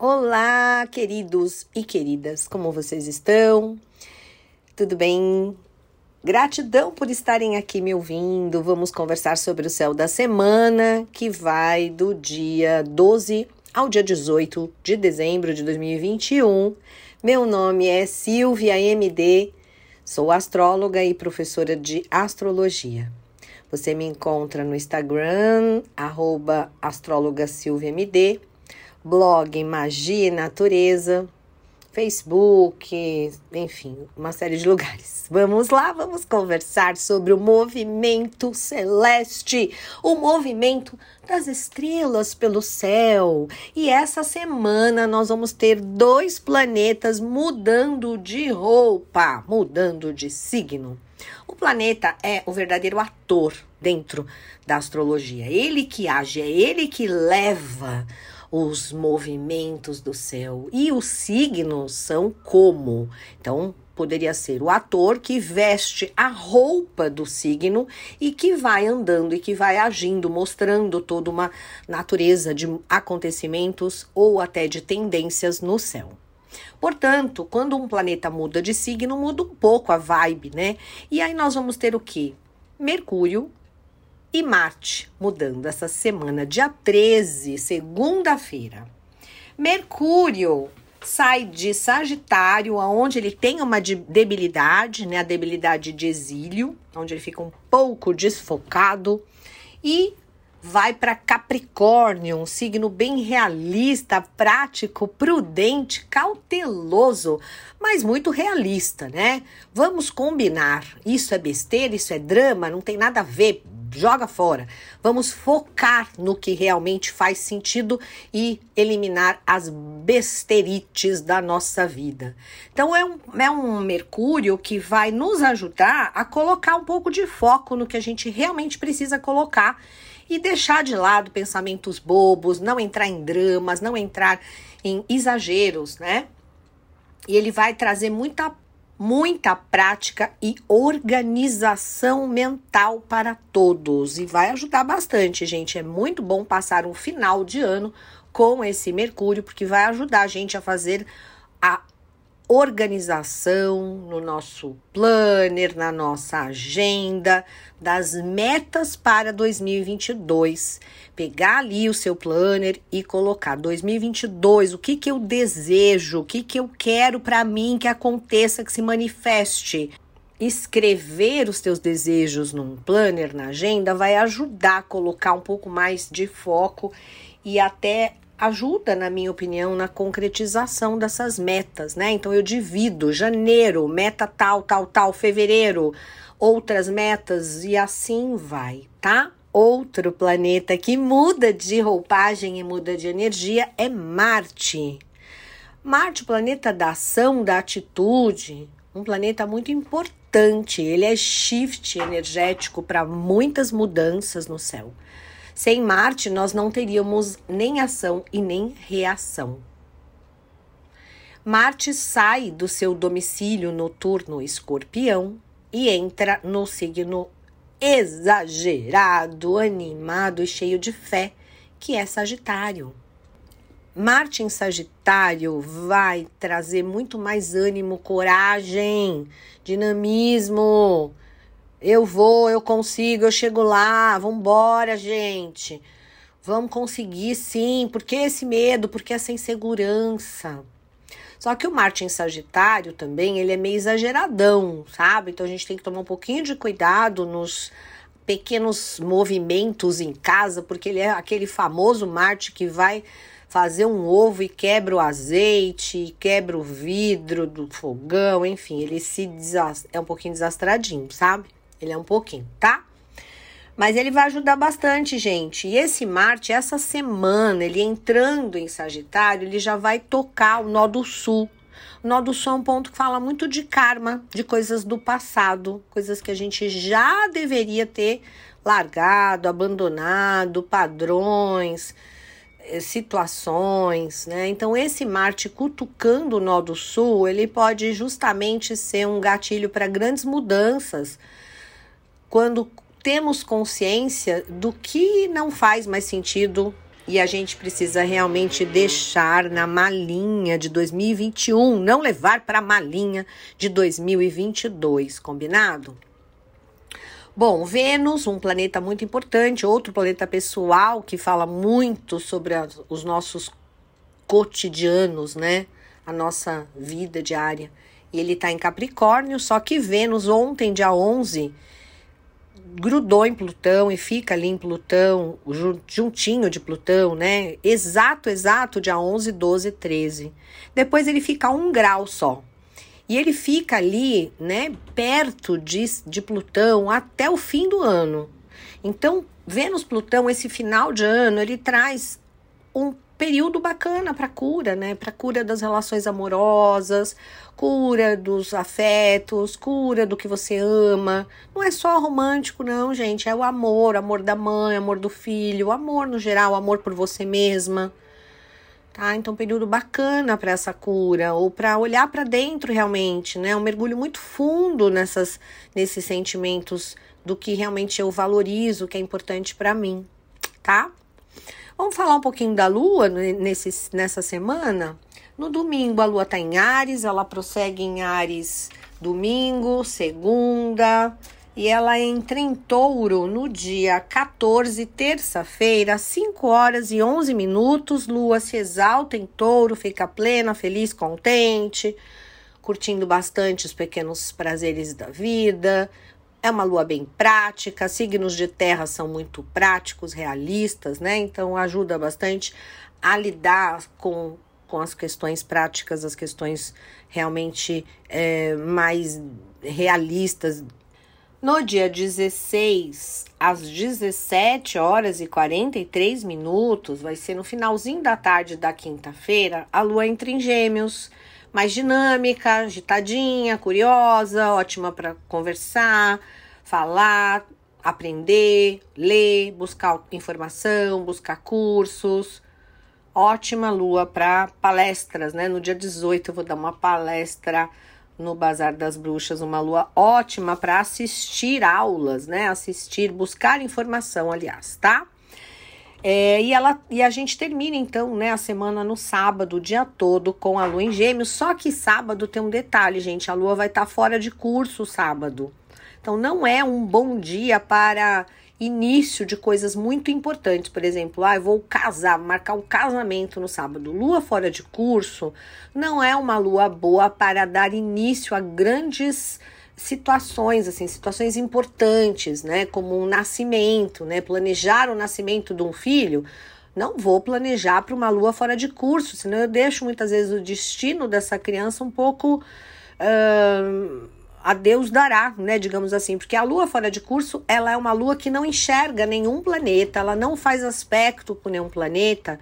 Olá, queridos e queridas, como vocês estão? Tudo bem? Gratidão por estarem aqui me ouvindo. Vamos conversar sobre o céu da semana, que vai do dia 12 ao dia 18 de dezembro de 2021. Meu nome é Silvia MD, sou astróloga e professora de astrologia. Você me encontra no Instagram, arroba MD blog Magia e Natureza, Facebook, enfim, uma série de lugares. Vamos lá, vamos conversar sobre o movimento celeste, o movimento das estrelas pelo céu. E essa semana nós vamos ter dois planetas mudando de roupa, mudando de signo. O planeta é o verdadeiro ator dentro da astrologia. Ele que age, é ele que leva os movimentos do céu. E os signos são como? Então, poderia ser o ator que veste a roupa do signo e que vai andando e que vai agindo, mostrando toda uma natureza de acontecimentos ou até de tendências no céu. Portanto, quando um planeta muda de signo, muda um pouco a vibe, né? E aí nós vamos ter o que? Mercúrio e Marte mudando essa semana, dia 13, segunda-feira. Mercúrio sai de Sagitário, aonde ele tem uma debilidade, né, a debilidade de exílio, onde ele fica um pouco desfocado e vai para Capricórnio, um signo bem realista, prático, prudente, cauteloso, mas muito realista, né? Vamos combinar. Isso é besteira, isso é drama, não tem nada a ver joga fora. Vamos focar no que realmente faz sentido e eliminar as besterites da nossa vida. Então, é um, é um Mercúrio que vai nos ajudar a colocar um pouco de foco no que a gente realmente precisa colocar e deixar de lado pensamentos bobos, não entrar em dramas, não entrar em exageros, né? E ele vai trazer muita muita prática e organização mental para todos. E vai ajudar bastante, gente. É muito bom passar um final de ano com esse Mercúrio, porque vai ajudar a gente a fazer organização no nosso planner, na nossa agenda, das metas para 2022. Pegar ali o seu planner e colocar 2022, o que que eu desejo, o que que eu quero para mim que aconteça, que se manifeste. Escrever os teus desejos num planner, na agenda, vai ajudar a colocar um pouco mais de foco e até ajuda, na minha opinião, na concretização dessas metas, né? Então eu divido janeiro, meta tal, tal, tal, fevereiro, outras metas e assim vai, tá? Outro planeta que muda de roupagem e muda de energia é Marte. Marte, planeta da ação, da atitude, um planeta muito importante. Ele é shift energético para muitas mudanças no céu. Sem Marte, nós não teríamos nem ação e nem reação. Marte sai do seu domicílio noturno escorpião e entra no signo exagerado, animado e cheio de fé, que é Sagitário. Marte em Sagitário vai trazer muito mais ânimo, coragem, dinamismo, eu vou, eu consigo, eu chego lá, vambora, gente. Vamos conseguir sim, porque esse medo, porque essa insegurança. Só que o Marte em Sagitário também, ele é meio exageradão, sabe? Então a gente tem que tomar um pouquinho de cuidado nos pequenos movimentos em casa, porque ele é aquele famoso Marte que vai fazer um ovo e quebra o azeite, quebra o vidro do fogão, enfim, ele se é um pouquinho desastradinho, sabe? Ele é um pouquinho, tá? Mas ele vai ajudar bastante, gente. E esse Marte, essa semana, ele entrando em Sagitário, ele já vai tocar o nó do sul. O nó do sul é um ponto que fala muito de karma, de coisas do passado, coisas que a gente já deveria ter largado, abandonado, padrões, eh, situações, né? Então esse Marte cutucando o nó do sul, ele pode justamente ser um gatilho para grandes mudanças quando temos consciência do que não faz mais sentido e a gente precisa realmente deixar na malinha de 2021, não levar para a malinha de 2022, combinado? Bom, Vênus, um planeta muito importante, outro planeta pessoal que fala muito sobre os nossos cotidianos, né? A nossa vida diária. E ele está em Capricórnio, só que Vênus ontem, dia 11, grudou em Plutão e fica ali em Plutão, juntinho de Plutão, né? Exato, exato, dia 11, 12, 13. Depois ele fica um grau só. E ele fica ali, né, perto de, de Plutão até o fim do ano. Então, Vênus-Plutão, esse final de ano, ele traz um período bacana para cura, né? Para cura das relações amorosas, cura dos afetos, cura do que você ama. Não é só romântico, não, gente. É o amor, amor da mãe, amor do filho, amor no geral, amor por você mesma tá? Então, período bacana para essa cura ou para olhar para dentro realmente, né? Um mergulho muito fundo nessas nesses sentimentos do que realmente eu valorizo, que é importante para mim, tá? Vamos falar um pouquinho da lua nesse, nessa semana? No domingo, a lua tá em Ares, ela prossegue em Ares domingo, segunda, e ela entra em touro no dia 14, terça-feira, 5 horas e 11 minutos. Lua se exalta em touro, fica plena, feliz, contente, curtindo bastante os pequenos prazeres da vida. É uma lua bem prática, signos de terra são muito práticos, realistas, né? Então ajuda bastante a lidar com, com as questões práticas, as questões realmente é, mais realistas no dia 16, às 17 horas e 43 minutos, vai ser no finalzinho da tarde da quinta-feira, a lua entra em Gêmeos, mais dinâmica, agitadinha, curiosa, ótima para conversar, falar, aprender, ler, buscar informação, buscar cursos. Ótima lua para palestras, né? No dia 18 eu vou dar uma palestra no Bazar das Bruxas, uma lua ótima para assistir aulas, né? Assistir, buscar informação, aliás, tá? É, e, ela, e a gente termina então né, a semana no sábado, o dia todo, com a lua em gêmeos. Só que sábado tem um detalhe, gente: a lua vai estar tá fora de curso sábado. Então não é um bom dia para início de coisas muito importantes. Por exemplo, ah, eu vou casar, marcar um casamento no sábado. Lua fora de curso não é uma lua boa para dar início a grandes situações, assim, situações importantes, né? Como um nascimento, né? Planejar o nascimento de um filho. Não vou planejar para uma lua fora de curso, senão eu deixo muitas vezes o destino dessa criança um pouco. Uh, a Deus dará, né, digamos assim, porque a lua fora de curso, ela é uma lua que não enxerga nenhum planeta, ela não faz aspecto com nenhum planeta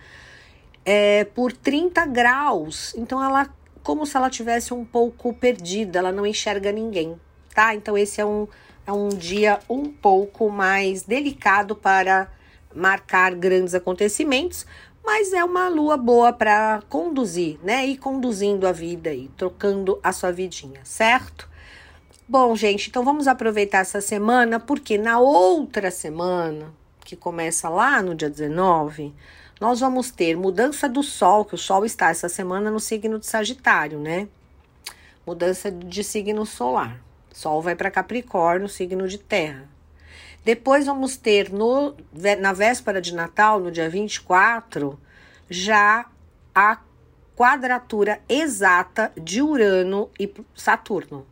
é, por 30 graus. Então ela como se ela tivesse um pouco perdida, ela não enxerga ninguém, tá? Então esse é um é um dia um pouco mais delicado para marcar grandes acontecimentos, mas é uma lua boa para conduzir, né? E conduzindo a vida e trocando a sua vidinha, certo? Bom, gente, então vamos aproveitar essa semana, porque na outra semana, que começa lá no dia 19, nós vamos ter mudança do Sol, que o Sol está essa semana no signo de Sagitário, né? Mudança de signo solar. Sol vai para Capricórnio, signo de terra. Depois vamos ter no, na véspera de Natal, no dia 24, já a quadratura exata de Urano e Saturno.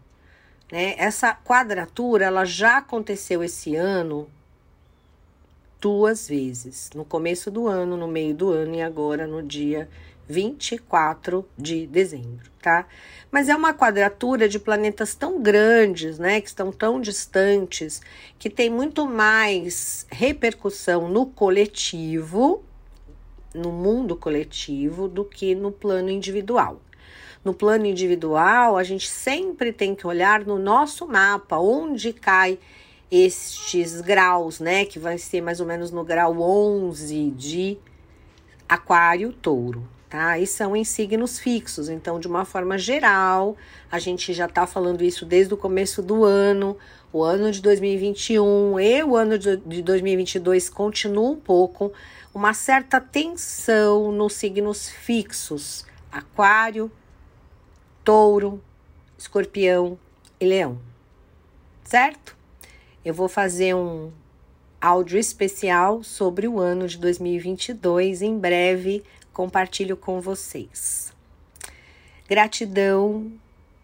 Né? Essa quadratura ela já aconteceu esse ano duas vezes, no começo do ano, no meio do ano e agora no dia 24 de dezembro, tá? Mas é uma quadratura de planetas tão grandes, né, que estão tão distantes, que tem muito mais repercussão no coletivo, no mundo coletivo, do que no plano individual no plano individual, a gente sempre tem que olhar no nosso mapa onde cai estes graus, né? Que vai ser mais ou menos no grau 11 de Aquário, Touro, tá? E são em signos fixos. Então, de uma forma geral, a gente já tá falando isso desde o começo do ano. O ano de 2021 e o ano de 2022 continuam um pouco uma certa tensão nos signos fixos: Aquário, Touro, Escorpião e Leão. Certo? Eu vou fazer um áudio especial sobre o ano de 2022 em breve compartilho com vocês. Gratidão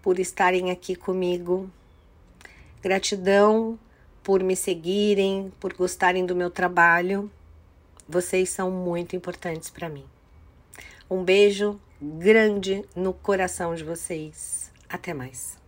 por estarem aqui comigo. Gratidão por me seguirem, por gostarem do meu trabalho. Vocês são muito importantes para mim. Um beijo grande no coração de vocês. Até mais.